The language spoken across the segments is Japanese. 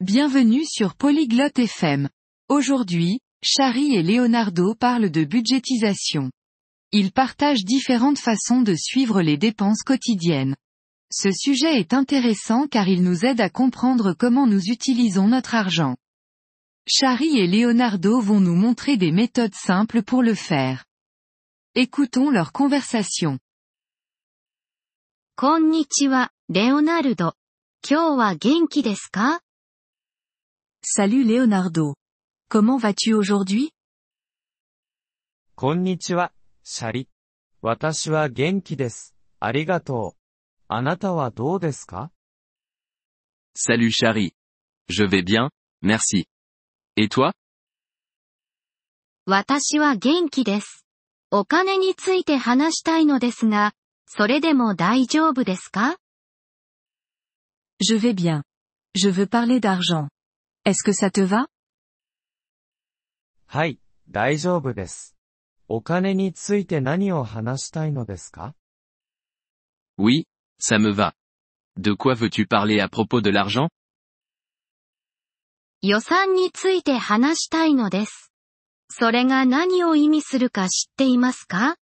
Bienvenue sur Polyglotte FM. Aujourd'hui, Chari et Leonardo parlent de budgétisation. Ils partagent différentes façons de suivre les dépenses quotidiennes. Ce sujet est intéressant car il nous aide à comprendre comment nous utilisons notre argent. Chari et Leonardo vont nous montrer des méthodes simples pour le faire. Écoutons leur conversation. こんにちは、レオナルド。今日は元気ですか Salut Leonardo. Comment vas-tu aujourd'hui こんにちは、シャリ。私は元気です。ありがとう。あなたはどうですか Salut Chari. Je vais bien, merci. Et toi 私は元気です。お金について話したいのですが、それでも大丈夫ですか Je vais bien. Je veux parler d'argent. Est-ce que ça te va はい、大丈夫です。お金について何を話したいのですか Oui, ça me va. De quoi veux-tu parler à propos de l'argent 予算について話したいのです。それが何を意味するか知っていますか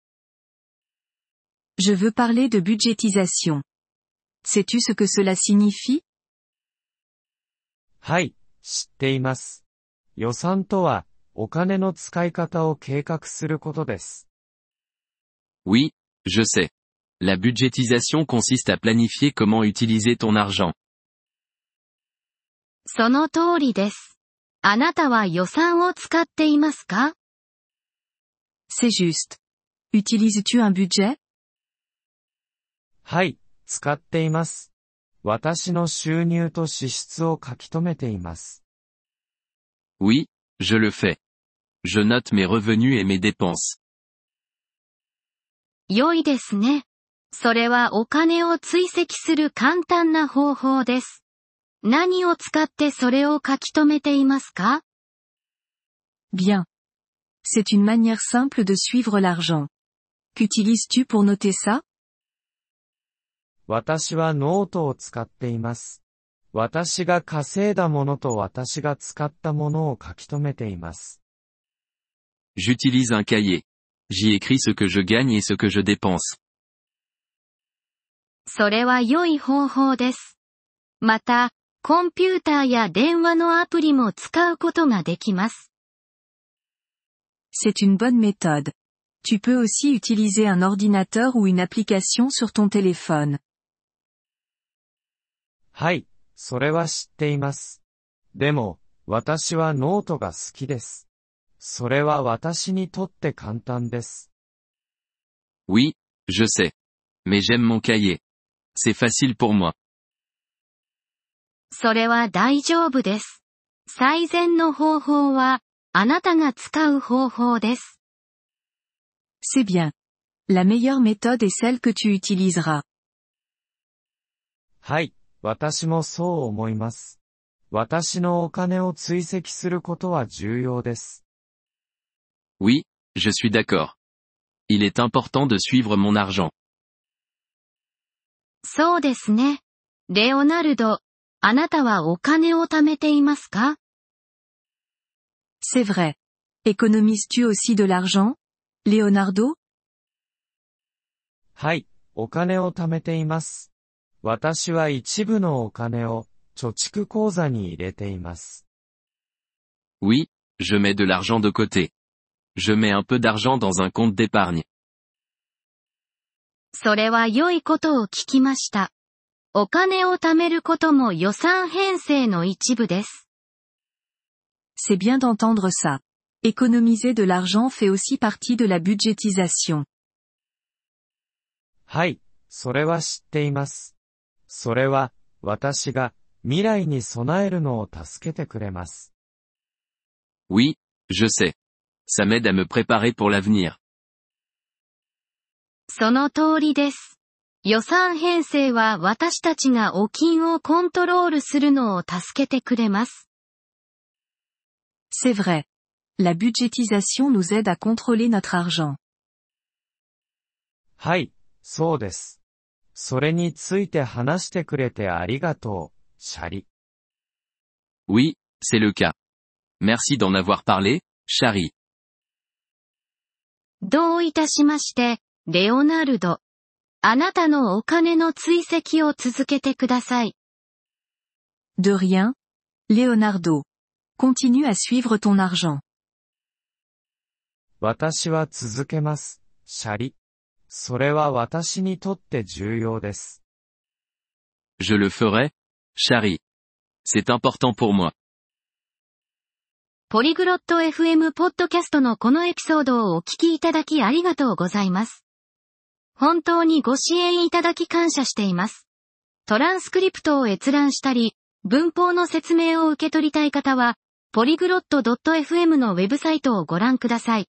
Je veux parler de budgétisation. Sais-tu ce que cela signifie はい、 知っています。予算とは、お金の使い方を計画することです。Oui, je sais. La budgétisation consiste à planifier comment utiliser ton argent. その通りです。あなたは予算を使っていますか C'est juste. Utilises-tu un budget はい、使っています。私の収入と支出を書き留めています。Oui, je le fais. Je note mes revenus et mes dépenses. 良いですね。それはお金を追跡する簡単な方法です。何を使ってそれを書き留めていますか Bien. C'est une manière simple de suivre l'argent. Qu'utilises-tu pour noter ça 私はノートを使っています。私が稼いだものと私が使ったものを書き留めています。J'utilise un cahier. J'y écris ce que je gagne et ce que je dépense. それは良い方法です。また、コンピューターや電話のアプリも使うことができます。C'est une bonne méthode. Tu peux aussi utiliser un ordinateur ou une application sur ton téléphone. はい、それは知っています。でも、私はノートが好きです。それは私にとって簡単です。Oui, je sais. Mais j'aime mon cahier. C'est facile pour moi. それは大丈夫です。最善の方法は、あなたが使う方法です。C'est bien. La meilleure méthode est celle que tu utiliseras. はい、私もそう思います。私のお金を追跡することは重要です。Oui, je suis d'accord. Il est important de suivre mon argent. そうですね。レオナルド、あなたはお金を貯めていますか C'est vrai. Économises-tu aussi de l'argent Leonardo はい、お金を貯めています。私は一部のお金を貯蓄口座に入れています。Oui, je mets de l'argent de côté. Je mets un peu d'argent dans un compte d'épargne. それは良いことを聞きました。お金を貯めることも予算編成の一部です。C'est bien d'entendre ça. Économiser de l'argent fait aussi partie de la budgétisation. はい、それは知っています。それは、私が未来に備えるのを助けてくれます。Oui, je sais. Ça m'aide à me préparer pour l'avenir. その通りです。予算編成は私たちがお金をコントロールするのを助けてくれます。C'est vrai. La budgétisation nous aide à contrôler notre argent. はい、そうです。それについて話してくれてありがとう、シャリ。Oui, c'est le cas. Merci d'en avoir parlé, シャリ。どういたしまして、レオナルド。あなたのお金の追跡を続けてください。De rien, レオナルド。Continue à suivre ton argent. 私は続けます、シャリ。それは私にとって重要です。Je le ferai, Shari. C'est important pour moi. ポリグロット FM ポッドキャストのこのエピソードをお聞きいただきありがとうございます。本当にご支援いただき感謝しています。トランスクリプトを閲覧したり、文法の説明を受け取りたい方は、ポリグロット .fm のウェブサイトをご覧ください。